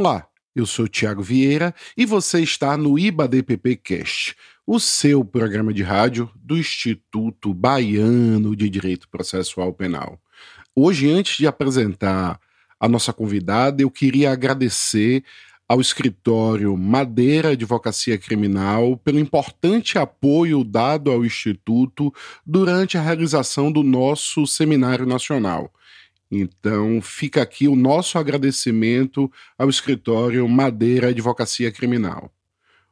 Olá, eu sou Tiago Vieira e você está no IBADPP Cast, o seu programa de rádio do Instituto Baiano de Direito Processual Penal. Hoje, antes de apresentar a nossa convidada, eu queria agradecer ao escritório Madeira Advocacia Criminal pelo importante apoio dado ao Instituto durante a realização do nosso seminário nacional. Então, fica aqui o nosso agradecimento ao escritório Madeira Advocacia Criminal.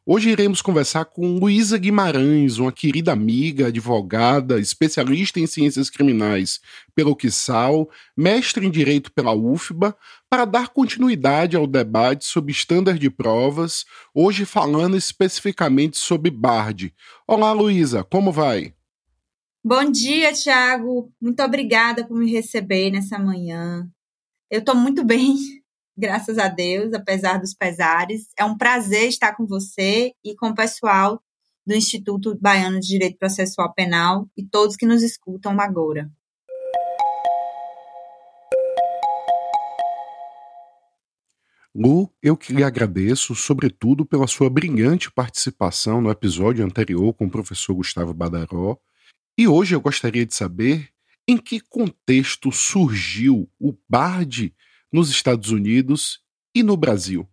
Hoje iremos conversar com Luísa Guimarães, uma querida amiga, advogada, especialista em ciências criminais pelo QSAL, mestre em direito pela UFBA, para dar continuidade ao debate sobre estándares de provas, hoje falando especificamente sobre BARD. Olá, Luísa, como vai? Bom dia, Tiago. Muito obrigada por me receber nessa manhã. Eu estou muito bem, graças a Deus, apesar dos pesares. É um prazer estar com você e com o pessoal do Instituto Baiano de Direito Processual Penal e todos que nos escutam agora. Lu, eu que lhe agradeço, sobretudo, pela sua brilhante participação no episódio anterior com o professor Gustavo Badaró e hoje eu gostaria de saber em que contexto surgiu o BARD nos Estados Unidos e no Brasil.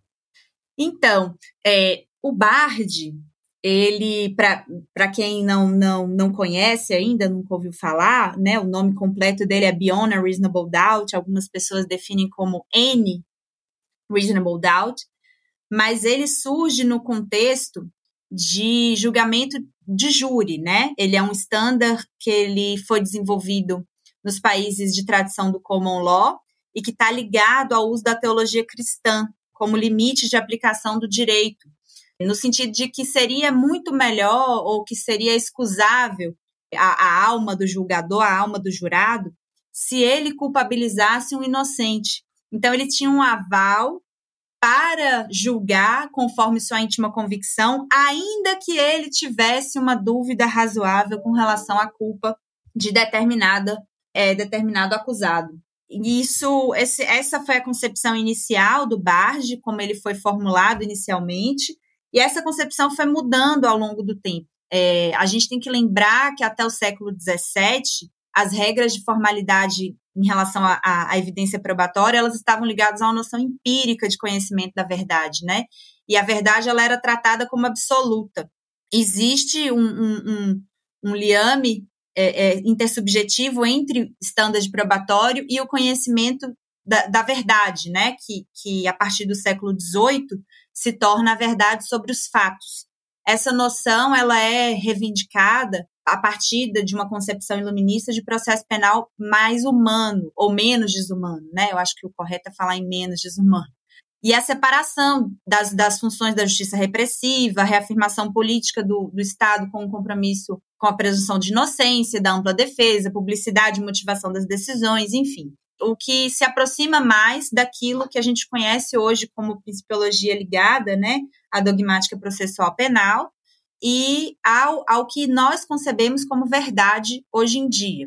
Então, é, o BARD, ele, para quem não, não, não conhece ainda, nunca ouviu falar, né, o nome completo dele é Beyond a Reasonable Doubt, algumas pessoas definem como N Reasonable Doubt, mas ele surge no contexto de julgamento de júri, né? Ele é um standard que ele foi desenvolvido nos países de tradição do common law e que está ligado ao uso da teologia cristã como limite de aplicação do direito, no sentido de que seria muito melhor ou que seria excusável a, a alma do julgador, a alma do jurado, se ele culpabilizasse um inocente. Então ele tinha um aval para julgar conforme sua íntima convicção, ainda que ele tivesse uma dúvida razoável com relação à culpa de determinada é, determinado acusado. Isso, esse, essa foi a concepção inicial do Barge, como ele foi formulado inicialmente, e essa concepção foi mudando ao longo do tempo. É, a gente tem que lembrar que até o século XVII as regras de formalidade em relação à, evidência probatória, elas estavam ligadas a uma noção empírica de conhecimento da verdade, né? E a verdade ela era tratada como absoluta. Existe um, um, um, um liame é, é, intersubjetivo entre de probatório e o conhecimento da, da, verdade, né? Que, que a partir do século XVIII se torna a verdade sobre os fatos. Essa noção ela é reivindicada a partir de uma concepção iluminista de processo penal mais humano ou menos desumano, né? Eu acho que o correto é falar em menos desumano. E a separação das, das funções da justiça repressiva, a reafirmação política do, do Estado com o compromisso com a presunção de inocência, da ampla defesa, publicidade e motivação das decisões, enfim. O que se aproxima mais daquilo que a gente conhece hoje como principiologia ligada né, à dogmática processual penal, e ao, ao que nós concebemos como verdade hoje em dia.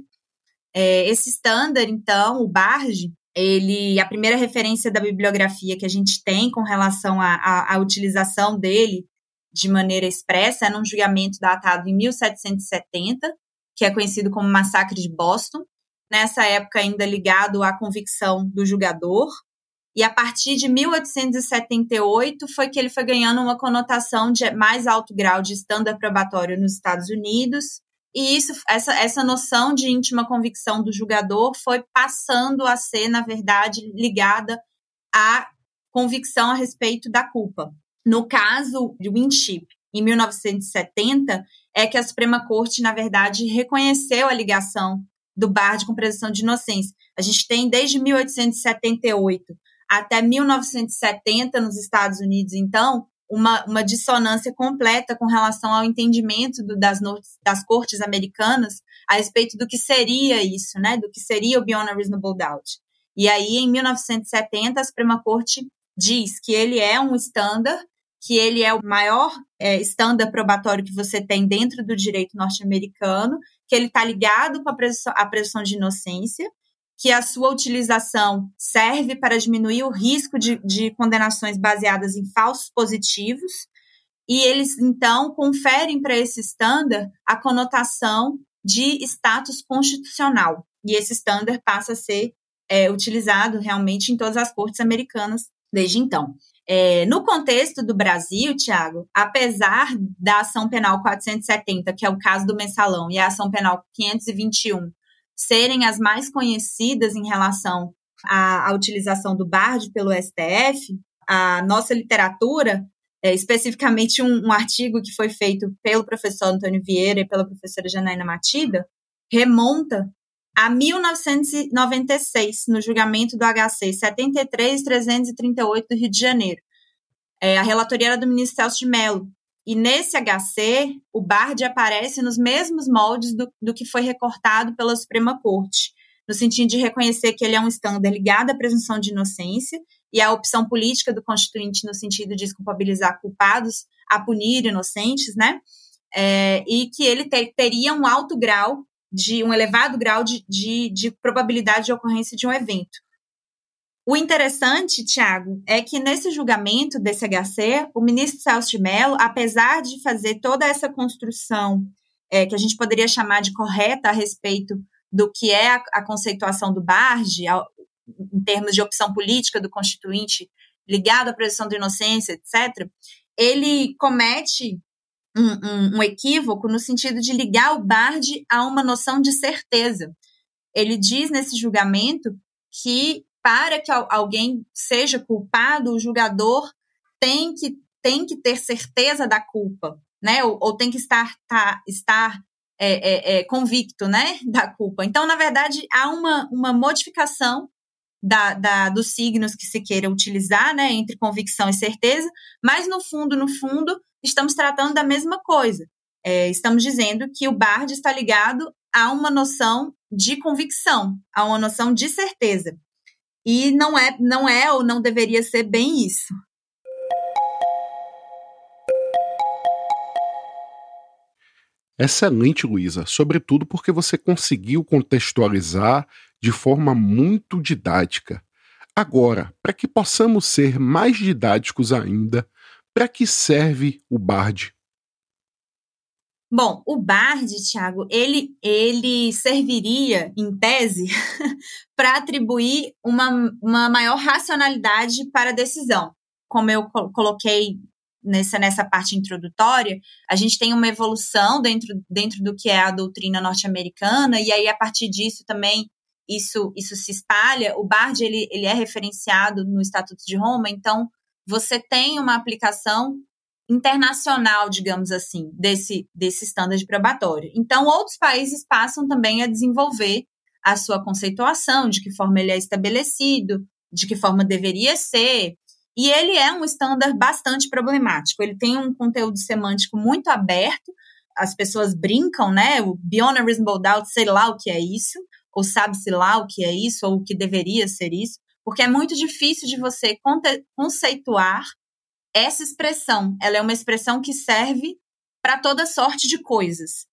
É, esse standard, então, o BARG, ele, a primeira referência da bibliografia que a gente tem com relação à utilização dele de maneira expressa é num julgamento datado em 1770, que é conhecido como Massacre de Boston, nessa época ainda ligado à convicção do julgador, e a partir de 1878 foi que ele foi ganhando uma conotação de mais alto grau de estándar probatório nos Estados Unidos. E isso, essa, essa noção de íntima convicção do julgador foi passando a ser, na verdade, ligada à convicção a respeito da culpa. No caso de Winship, em 1970, é que a Suprema Corte, na verdade, reconheceu a ligação do Bard com presunção de inocência. A gente tem desde 1878 até 1970 nos Estados Unidos, então, uma, uma dissonância completa com relação ao entendimento do, das, das cortes americanas a respeito do que seria isso, né? Do que seria o Beyond a Reasonable Doubt. E aí, em 1970, a Suprema Corte diz que ele é um estándar, que ele é o maior é, estándar probatório que você tem dentro do direito norte-americano, que ele está ligado com a presunção, a presunção de inocência, que a sua utilização serve para diminuir o risco de, de condenações baseadas em falsos positivos, e eles então conferem para esse estándar a conotação de status constitucional. E esse estándar passa a ser é, utilizado realmente em todas as cortes americanas desde então. É, no contexto do Brasil, Tiago, apesar da ação penal 470, que é o caso do mensalão, e a ação penal 521 serem as mais conhecidas em relação à, à utilização do BARD pelo STF, a nossa literatura, é, especificamente um, um, artigo que foi feito pelo professor Antônio Vieira e pela professora Janaína Matida, remonta a 1996, no julgamento do HC 73338 do Rio de Janeiro. É, a relatoria era do ministro Celso de Mello. E nesse HC, o BARD aparece nos mesmos moldes do, do que foi recortado pela Suprema Corte, no sentido de reconhecer que ele é um estándar ligado à presunção de inocência e à opção política do Constituinte no sentido de desculpabilizar culpados a punir inocentes, né? É, e que ele ter, teria um alto grau de um elevado grau de, de, de probabilidade de ocorrência de um evento. O interessante, Tiago, é que nesse julgamento desse HC, o ministro Celso de Mello, apesar de fazer toda essa construção é, que a gente poderia chamar de correta a respeito do que é a, a conceituação do BARD, em termos de opção política do constituinte ligado à presunção de inocência, etc., ele comete um, um, um equívoco no sentido de ligar o Bard a uma noção de certeza. Ele diz nesse julgamento que para que alguém seja culpado, o julgador tem que, tem que ter certeza da culpa, né? Ou, ou tem que estar, tá, estar é, é, é, convicto, né? Da culpa. Então, na verdade, há uma, uma modificação da, da, dos signos que se queira utilizar, né? Entre convicção e certeza, mas no fundo, no fundo, estamos tratando da mesma coisa. É, estamos dizendo que o BARD está ligado a uma noção de convicção, a uma noção de certeza. E não é, não é ou não deveria ser bem isso. Excelente, Luísa, sobretudo porque você conseguiu contextualizar de forma muito didática. Agora, para que possamos ser mais didáticos ainda, para que serve o BARD? Bom, o BARD, Tiago, ele, ele serviria, em tese, para atribuir uma, uma maior racionalidade para a decisão. Como eu coloquei nessa, nessa parte introdutória, a gente tem uma evolução dentro, dentro do que é a doutrina norte-americana, e aí, a partir disso, também isso, isso se espalha. O BARD ele, ele é referenciado no Estatuto de Roma, então você tem uma aplicação internacional, digamos assim, desse, desse standard probatório. Então, outros países passam também a desenvolver a sua conceituação, de que forma ele é estabelecido, de que forma deveria ser. E ele é um standard bastante problemático. Ele tem um conteúdo semântico muito aberto. As pessoas brincam, né? O beyond a reasonable doubt, sei lá o que é isso, ou sabe-se lá o que é isso, ou o que deveria ser isso porque é muito difícil de você conceituar essa expressão. Ela é uma expressão que serve para toda sorte de coisas.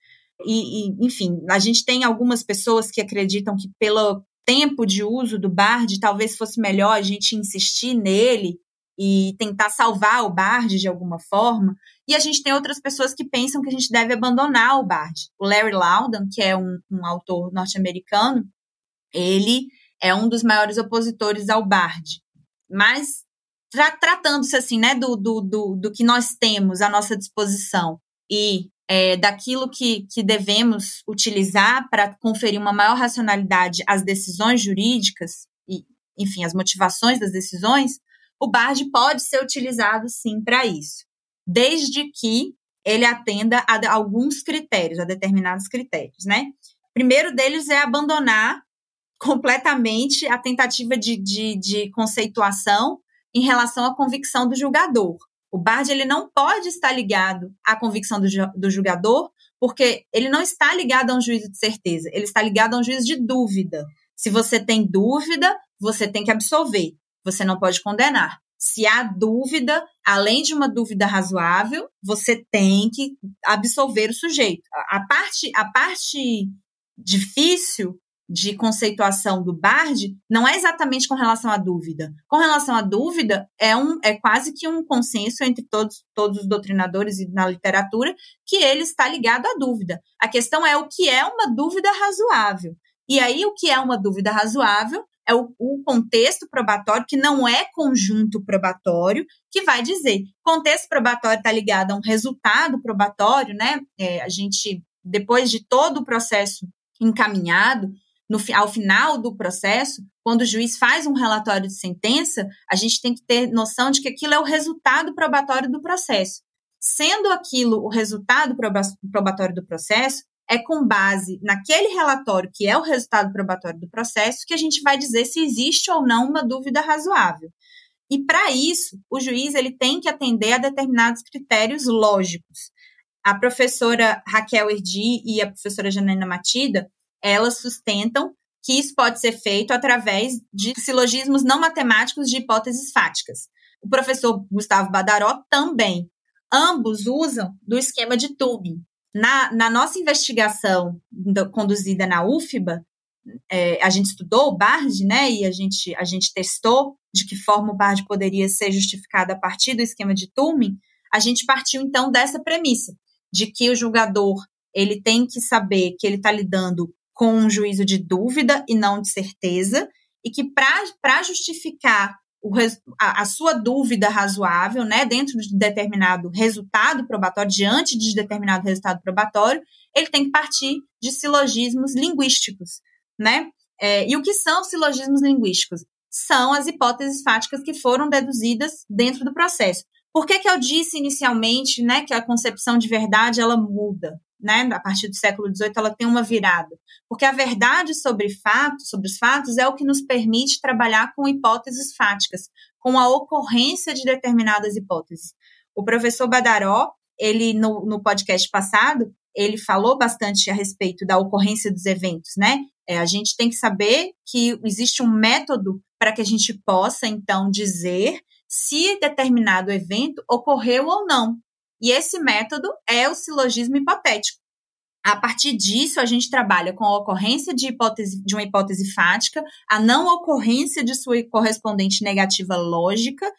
E, e, enfim, a gente tem algumas pessoas que acreditam que pelo tempo de uso do Bard, talvez fosse melhor a gente insistir nele e tentar salvar o Bard de alguma forma. E a gente tem outras pessoas que pensam que a gente deve abandonar o Bard. O Larry Loudon, que é um, um autor norte-americano, ele é um dos maiores opositores ao Bard. Mas, tra tratando-se assim, né, do, do, do, do, que nós temos à nossa disposição e é, daquilo que, que devemos utilizar para conferir uma maior racionalidade às decisões jurídicas e, enfim, as motivações das decisões, o BARD pode ser utilizado sim para isso, desde que ele atenda a alguns critérios, a determinados critérios, né? primeiro deles é abandonar completamente a tentativa de, de, de conceituação em relação à convicção do julgador. O Bard ele não pode estar ligado à convicção do, do julgador, porque ele não está ligado a um juízo de certeza, ele está ligado a um juízo de dúvida. Se você tem dúvida, você tem que absolver, você não pode condenar. Se há dúvida, além de uma dúvida razoável, você tem que absolver o sujeito. A parte, a parte difícil de conceituação do BARD não é exatamente com relação à dúvida. Com relação à dúvida, é, um, é quase que um consenso entre todos, todos os doutrinadores e na literatura que ele está ligado à dúvida. A questão é o que é uma dúvida razoável. E aí, o que é uma dúvida razoável é o, o, contexto probatório, que não é conjunto probatório, que vai dizer contexto probatório está ligado a um resultado probatório, né? É, a gente, depois de todo o processo encaminhado, no, ao final do processo, quando o juiz faz um relatório de sentença, a gente tem que ter noção de que aquilo é o resultado probatório do processo. Sendo aquilo o resultado probatório do processo, é com base naquele relatório, que é o resultado probatório do processo, que a gente vai dizer se existe ou não uma dúvida razoável. E para isso, o juiz ele tem que atender a determinados critérios lógicos. A professora Raquel Erdi e a professora Janaina Matida, elas sustentam que isso pode ser feito através de silogismos não matemáticos de hipóteses fáticas. O professor Gustavo Badaró também. Ambos usam do esquema de Tubin. Na, na nossa investigação do, conduzida na UFBA, é, a gente estudou o BARD, né, e a gente, a gente testou de que forma o BARD poderia ser justificado a partir do esquema de Turing, a gente partiu então dessa premissa, de que o julgador ele tem que saber que ele está lidando com um juízo de dúvida e não de certeza, e que para justificar o, a, a, sua dúvida razoável, né, dentro de determinado resultado probatório, diante de determinado resultado probatório, ele tem que partir de silogismos linguísticos, né? É, e o que são silogismos linguísticos? São as hipóteses fáticas que foram deduzidas dentro do processo. Por que, que eu disse inicialmente né, que a concepção de verdade ela muda? Né, a partir do século XVIII, ela tem uma virada. Porque a verdade sobre fatos, sobre os fatos, é o que nos permite trabalhar com hipóteses fáticas, com a ocorrência de determinadas hipóteses. O professor Badaró, ele no, no podcast passado, ele falou bastante a respeito da ocorrência dos eventos, né? É, a gente tem que saber que existe um método para que a gente possa, então, dizer se determinado evento ocorreu ou não. E esse método é o silogismo hipotético. A partir disso, a gente trabalha com a ocorrência de, hipótese, de uma hipótese fática, a não ocorrência de sua correspondente negativa lógica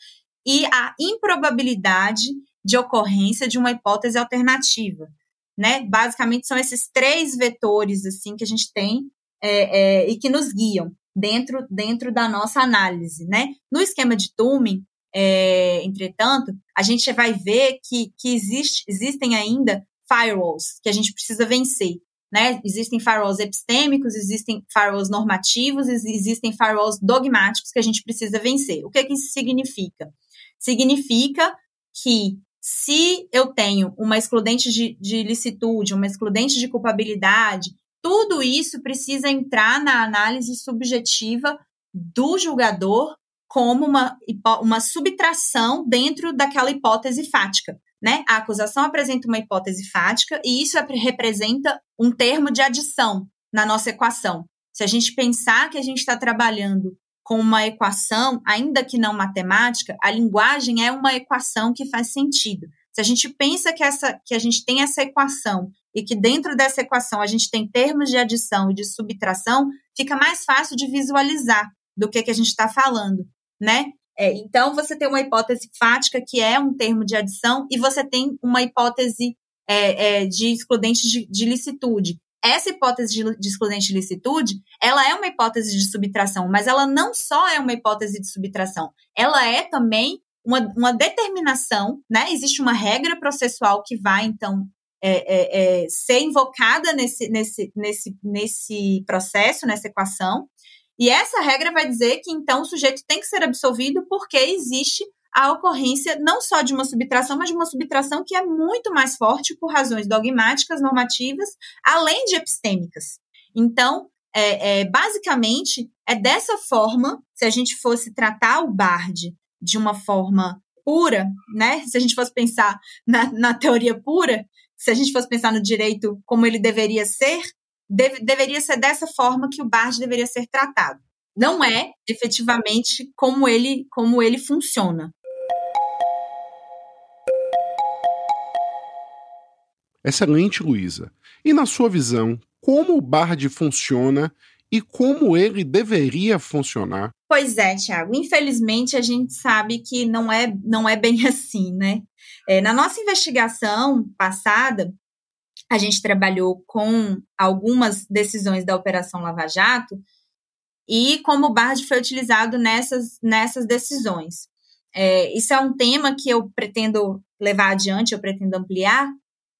e a improbabilidade de ocorrência de uma hipótese alternativa. Né? Basicamente, são esses três vetores assim que a gente tem é, é, e que nos guiam dentro, dentro da nossa análise. Né? No esquema de Turing, é, entretanto, a gente vai ver que, que existe, existem ainda firewalls que a gente precisa vencer. Né? Existem firewalls epistêmicos, existem firewalls normativos, existem firewalls dogmáticos que a gente precisa vencer. O que, que isso significa? Significa que se eu tenho uma excludente de, de licitude, uma excludente de culpabilidade, tudo isso precisa entrar na análise subjetiva do julgador como uma, uma subtração dentro daquela hipótese fática. Né? A acusação apresenta uma hipótese fática e isso representa um termo de adição na nossa equação. Se a gente pensar que a gente está trabalhando com uma equação, ainda que não matemática, a linguagem é uma equação que faz sentido. Se a gente pensa que, essa, que a gente tem essa equação e que dentro dessa equação a gente tem termos de adição e de subtração, fica mais fácil de visualizar do que, que a gente está falando né? É, então, você tem uma hipótese fática, que é um termo de adição, e você tem uma hipótese é, é, de excludente de, de, licitude. Essa hipótese de, de excludente de licitude, ela é uma hipótese de subtração, mas ela não só é uma hipótese de subtração, ela é também uma, uma determinação, né? Existe uma regra processual que vai, então, é, é, é, ser invocada nesse, nesse, nesse, nesse processo, nessa equação, e essa regra vai dizer que então o sujeito tem que ser absolvido porque existe a ocorrência não só de uma subtração, mas de uma subtração que é muito mais forte por razões dogmáticas, normativas, além de epistêmicas. Então, é, é, basicamente, é dessa forma, se a gente fosse tratar o Bard de uma forma pura, né? Se a gente fosse pensar na, na teoria pura, se a gente fosse pensar no direito como ele deveria ser, deve, deveria ser dessa forma que o BARD deveria ser tratado. Não é efetivamente como ele, como ele funciona. Excelente, Luísa. E na sua visão, como o BARD funciona e como ele deveria funcionar? Pois é, Tiago. Infelizmente, a gente sabe que não é, não é bem assim, né? É, na nossa investigação passada, a gente trabalhou com algumas decisões da Operação Lava Jato e como o BARD foi utilizado nessas, nessas decisões. É, isso é um tema que eu pretendo levar adiante, eu pretendo ampliar,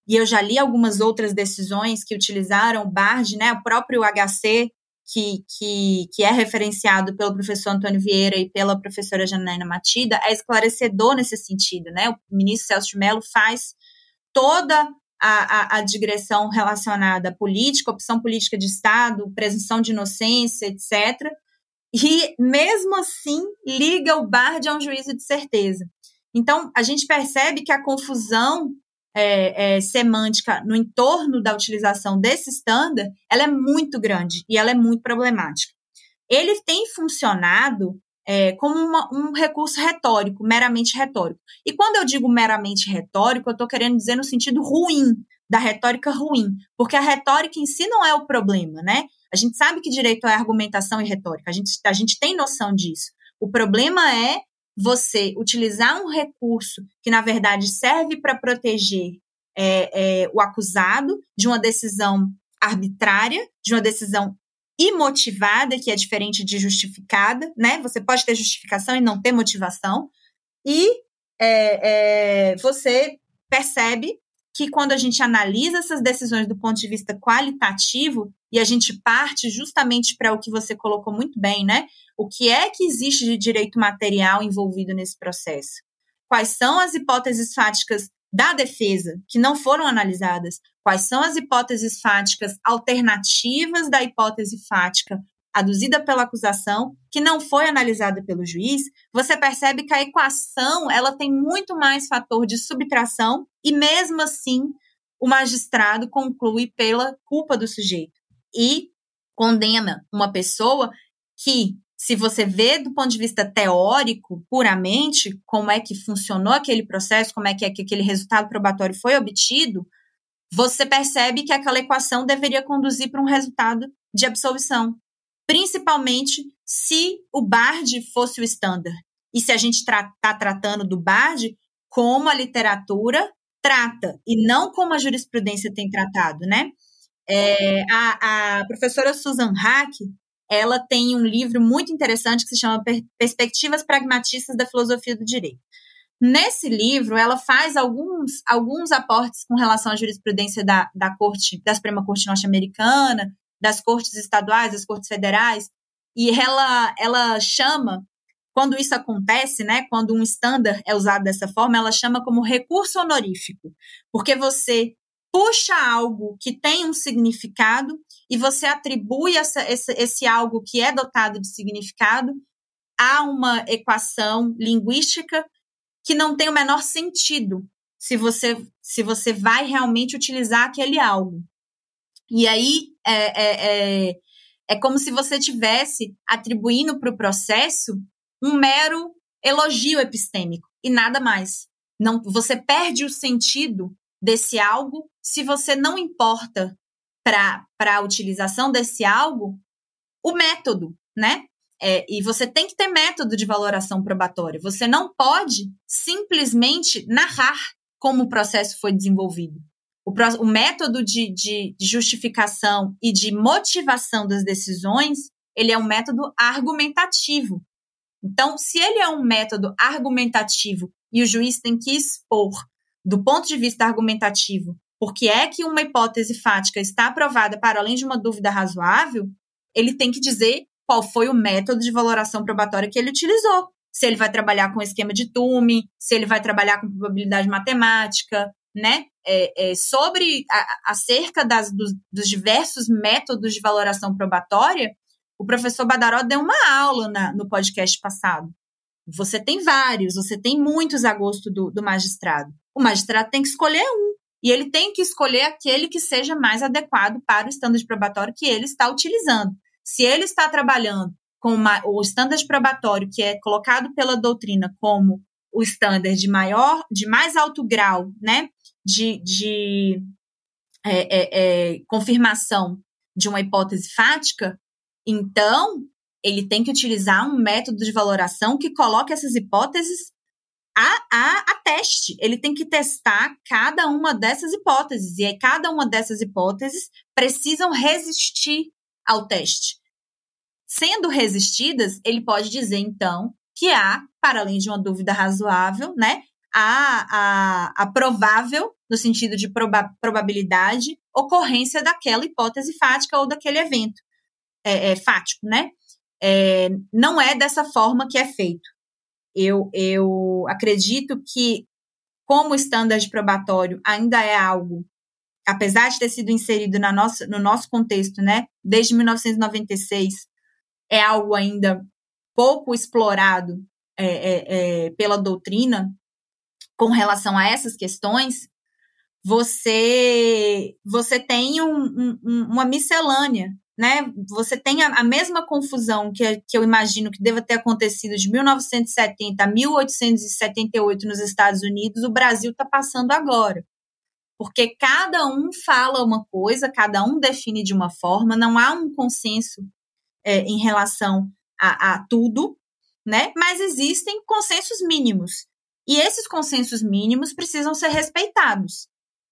e eu já li algumas outras decisões que utilizaram o BARD, né, o próprio HC, que, que, que é referenciado pelo professor Antônio Vieira e pela professora Janaína Matida, é esclarecedor nesse sentido, né, o ministro Celso de Mello faz toda a, a, a, digressão relacionada à política, opção política de Estado, presunção de inocência, etc. E, mesmo assim, liga o BARD a um juízo de certeza. Então, a gente percebe que a confusão é, é, semântica no entorno da utilização desse standard, ela é muito grande e ela é muito problemática. Ele tem funcionado é, como uma, um recurso retórico, meramente retórico. E quando eu digo meramente retórico, eu estou querendo dizer no sentido ruim, da retórica ruim, porque a retórica em si não é o problema, né? A gente sabe que direito é argumentação e retórica, a gente, a gente tem noção disso. O problema é você utilizar um recurso que, na verdade, serve para proteger é, é, o acusado de uma decisão arbitrária, de uma decisão imotivada, que é diferente de justificada, né? Você pode ter justificação e não ter motivação. E é, é, você percebe que quando a gente analisa essas decisões do ponto de vista qualitativo, e a gente parte justamente para o que você colocou muito bem, né? O que é que existe de direito material envolvido nesse processo? Quais são as hipóteses fáticas da defesa que não foram analisadas? Quais são as hipóteses fáticas alternativas da hipótese fática aduzida pela acusação, que não foi analisada pelo juiz, você percebe que a equação ela tem muito mais fator de subtração e mesmo assim o magistrado conclui pela culpa do sujeito e condena uma pessoa que se você vê do ponto de vista teórico, puramente, como é que funcionou aquele processo, como é que, é que aquele resultado probatório foi obtido, você percebe que aquela equação deveria conduzir para um resultado de absolvição. Principalmente se o BARD fosse o standard. E se a gente está tra tratando do BARD como a literatura trata, e não como a jurisprudência tem tratado, né? É, a, a professora Susan Hack, ela tem um livro muito interessante que se chama Perspectivas Pragmatistas da Filosofia do Direito. Nesse livro, ela faz alguns, alguns aportes com relação à jurisprudência da, da Corte, da Suprema Corte Norte-Americana, das cortes estaduais, das cortes federais, e ela, ela chama, quando isso acontece, né, quando um standard é usado dessa forma, ela chama como recurso honorífico, porque você puxa algo que tem um significado e você atribui essa, esse, esse algo que é dotado de significado a uma equação linguística que não tem o menor sentido se você, se você vai realmente utilizar aquele algo. E aí é, é, é, é como se você tivesse atribuindo para o processo um mero elogio epistêmico e nada mais. Não, você perde o sentido desse algo se você não importa para a utilização desse algo o método, né? É, e você tem que ter método de valoração probatória. Você não pode simplesmente narrar como o processo foi desenvolvido. O, o método de, de, de justificação e de motivação das decisões, ele é um método argumentativo. Então, se ele é um método argumentativo e o juiz tem que expor, do ponto de vista argumentativo, porque é que uma hipótese fática está aprovada para além de uma dúvida razoável, ele tem que dizer qual foi o método de valoração probatória que ele utilizou. Se ele vai trabalhar com esquema de Tume, se ele vai trabalhar com probabilidade matemática, né? É, é, sobre a, acerca das, dos, dos, diversos métodos de valoração probatória, o professor Badaró deu uma aula na, no podcast passado. Você tem vários, você tem muitos a gosto do, do magistrado. O magistrado tem que escolher um. E ele tem que escolher aquele que seja mais adequado para o estando de probatório que ele está utilizando. Se ele está trabalhando com uma, o standard probatório que é colocado pela doutrina como o standard de maior, de mais alto grau, né, de, de é, é, é, confirmação de uma hipótese fática, Então, ele tem que utilizar um método de valoração que coloque essas hipóteses a, a, a, teste. Ele tem que testar cada uma dessas hipóteses. E aí, cada uma dessas hipóteses precisam resistir ao teste. Sendo resistidas, ele pode dizer, então, que há, para além de uma dúvida razoável, né, a, a, a provável, no sentido de proba probabilidade, ocorrência daquela hipótese fática ou daquele evento é, é, fático, né? É, não é dessa forma que é feito. Eu, eu acredito que, como o standard probatório ainda é algo, apesar de ter sido inserido na nossa, no nosso contexto, né, desde 1996, é algo ainda pouco explorado é, é, é, pela doutrina com relação a essas questões, você você tem um, um, uma miscelânea, né? Você tem a, a, mesma confusão que, que eu imagino que deva ter acontecido de 1970 a 1878 nos Estados Unidos, o Brasil está passando agora. Porque cada um fala uma coisa, cada um define de uma forma, não há um consenso é, em relação a, a tudo, né? Mas existem consensos mínimos. E esses consensos mínimos precisam ser respeitados.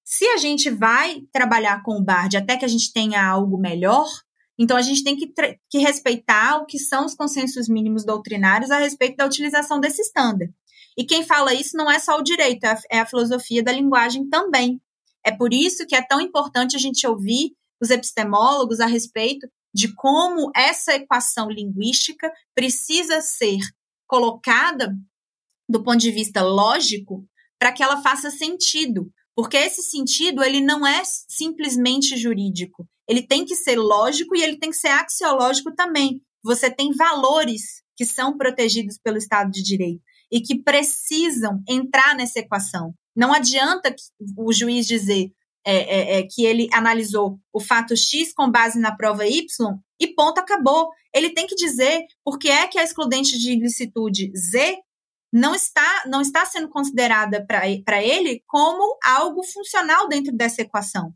Se a gente vai trabalhar com o BARD até que a gente tenha algo melhor, então a gente tem que, que respeitar o que são os consensos mínimos doutrinários a respeito da utilização desse standard. E quem fala isso não é só o direito, é, é a filosofia da linguagem também. É por isso que é tão importante a gente ouvir os epistemólogos a respeito de como essa equação linguística precisa ser colocada do ponto de vista lógico para que ela faça sentido, porque esse sentido ele não é simplesmente jurídico, ele tem que ser lógico e ele tem que ser axiológico também. Você tem valores que são protegidos pelo Estado de Direito e que precisam entrar nessa equação. Não adianta o juiz dizer é, é, é, que ele analisou o fato X com base na prova Y e ponto, acabou. Ele tem que dizer por que é que a excludente de ilicitude Z não está, não está sendo considerada para ele como algo funcional dentro dessa equação.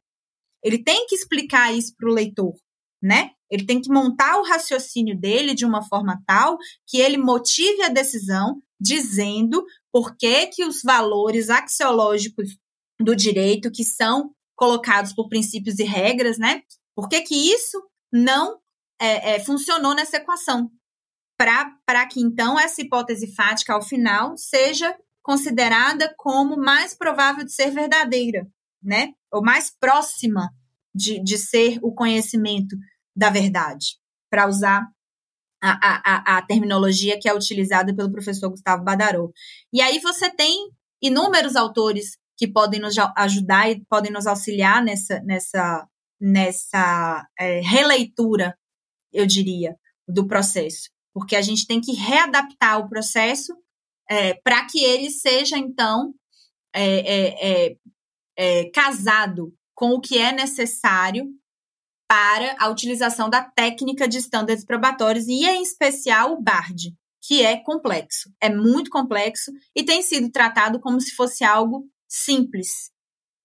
Ele tem que explicar isso para o leitor, né? Ele tem que montar o raciocínio dele de uma forma tal que ele motive a decisão dizendo por que, que os valores axiológicos do direito, que são colocados por princípios e regras, né? Por que, que isso não é, é, funcionou nessa equação? Para que então essa hipótese fática, ao final, seja considerada como mais provável de ser verdadeira, né? Ou mais próxima de, de ser o conhecimento da verdade, para usar a, a, a, terminologia que é utilizada pelo professor Gustavo Badarou. E aí você tem inúmeros autores que podem nos ajudar e podem nos auxiliar nessa, nessa, nessa é, releitura, eu diria, do processo. Porque a gente tem que readaptar o processo é, para que ele seja, então, é, é, casado com o que é necessário para a utilização da técnica de estándares probatórios, e em especial o BARD, que é complexo, é muito complexo e tem sido tratado como se fosse algo simples,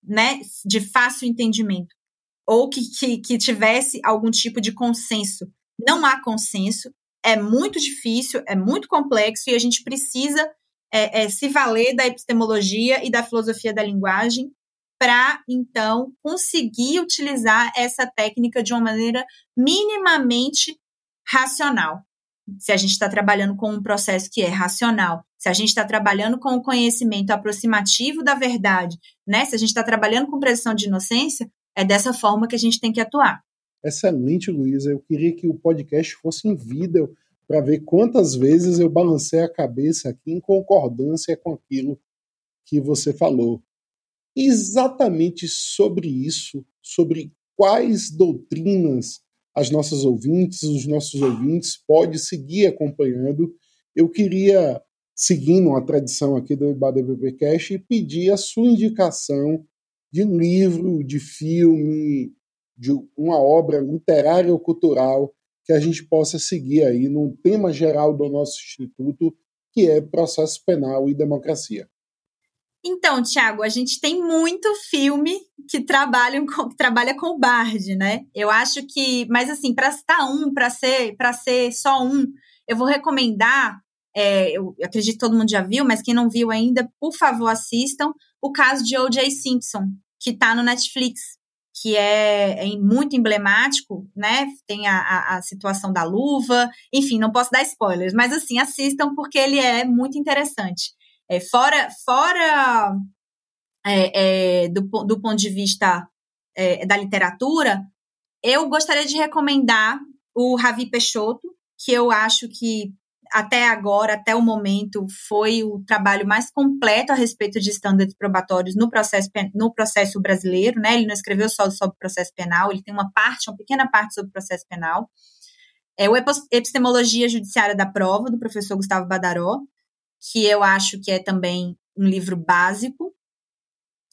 né, de fácil entendimento, ou que, que, que tivesse algum tipo de consenso. Não há consenso, é muito difícil, é muito complexo e a gente precisa é, é, se valer da epistemologia e da filosofia da linguagem para, então, conseguir utilizar essa técnica de uma maneira minimamente racional se a gente está trabalhando com um processo que é racional, se a gente está trabalhando com o conhecimento aproximativo da verdade, né? Se a gente está trabalhando com presunção de inocência, é dessa forma que a gente tem que atuar. Excelente, Luísa. Eu queria que o podcast fosse em vídeo para ver quantas vezes eu balancei a cabeça aqui em concordância com aquilo que você falou. Exatamente sobre isso, sobre quais doutrinas as nossas ouvintes, os nossos ouvintes, pode seguir acompanhando. Eu queria, seguindo a tradição aqui do IBADBP Cash, pedir a sua indicação de livro, de filme, de uma obra literária ou cultural que a gente possa seguir aí num tema geral do nosso instituto, que é processo penal e democracia. Então, Tiago, a gente tem muito filme que trabalha com, que trabalha com o Bard, né? Eu acho que, mas assim, para citar um, para ser, para ser só um, eu vou recomendar. É, eu acredito que todo mundo já viu, mas quem não viu ainda, por favor, assistam o caso de O.J. Simpson, que está no Netflix, que é, é, muito emblemático, né? Tem a, a, a, situação da luva, enfim, não posso dar spoilers, mas assim, assistam porque ele é muito interessante. É, fora fora é, é, do, do ponto de vista é, da literatura, eu gostaria de recomendar o Ravi Peixoto, que eu acho que até agora, até o momento, foi o trabalho mais completo a respeito de estándares probatórios no processo, no processo brasileiro, né? Ele não escreveu só sobre o processo penal, ele tem uma parte, uma pequena parte sobre o processo penal. É o Epistemologia Judiciária da Prova, do professor Gustavo Badaró, que eu acho que é também um livro básico.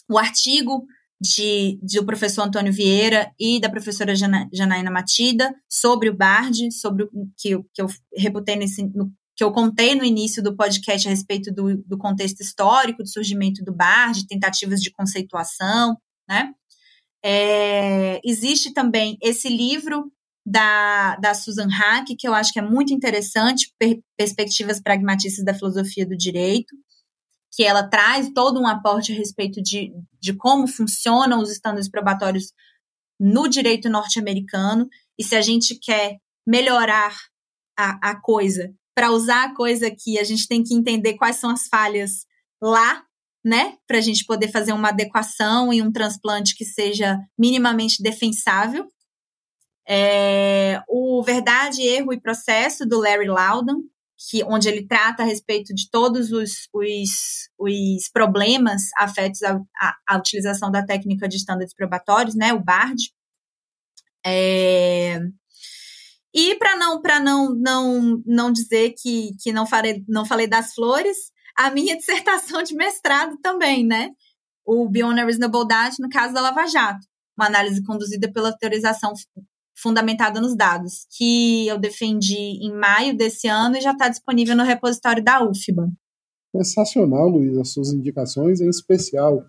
O artigo de, do professor Antônio Vieira e da professora Jana, Janaína Matida sobre o BARD, sobre o que, que eu reputei nesse, no, que eu contei no início do podcast a respeito do, do contexto histórico do surgimento do BARD, tentativas de conceituação, né? É, existe também esse livro da, da Susan Hack, que eu acho que é muito interessante, per, Perspectivas Pragmatistas da Filosofia do Direito, que ela traz todo um aporte a respeito de, de como funcionam os estándares probatórios no direito norte-americano, e se a gente quer melhorar a, a coisa, para usar a coisa aqui, a gente tem que entender quais são as falhas lá, né? Para a gente poder fazer uma adequação e um transplante que seja minimamente defensável. É, o Verdade, Erro e Processo, do Larry Loudon, que, onde ele trata a respeito de todos os, os, os problemas afetos à, utilização da técnica de estándares probatórios, né, o BARD. É, e para não para não, não não dizer que, que não falei não falei das flores, a minha dissertação de mestrado também, né? O Beyond a Reasonable Doubt no caso da Lava Jato, uma análise conduzida pela teorização fundamentada nos dados, que eu defendi em maio desse ano e já está disponível no repositório da UFBA. Sensacional, Luiz, as suas indicações, em especial,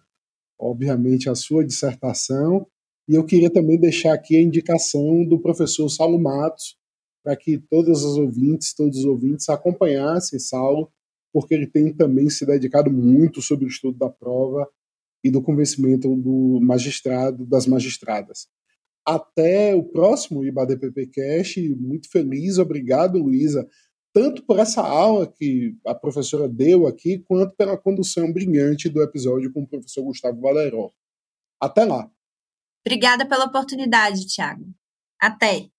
obviamente, a sua dissertação. E eu queria também deixar aqui a indicação do professor Saulo Matos, para que todos os ouvintes, todos os ouvintes acompanhassem Saulo, porque ele tem também se dedicado muito sobre o estudo da prova e do convencimento do magistrado, das magistradas. Até o próximo IBADPP Cash. Muito feliz. Obrigado, Luísa, tanto por essa aula que a professora deu aqui, quanto pela condução brilhante do episódio com o professor Gustavo Valeró. Até lá. Obrigada pela oportunidade, Tiago. Até.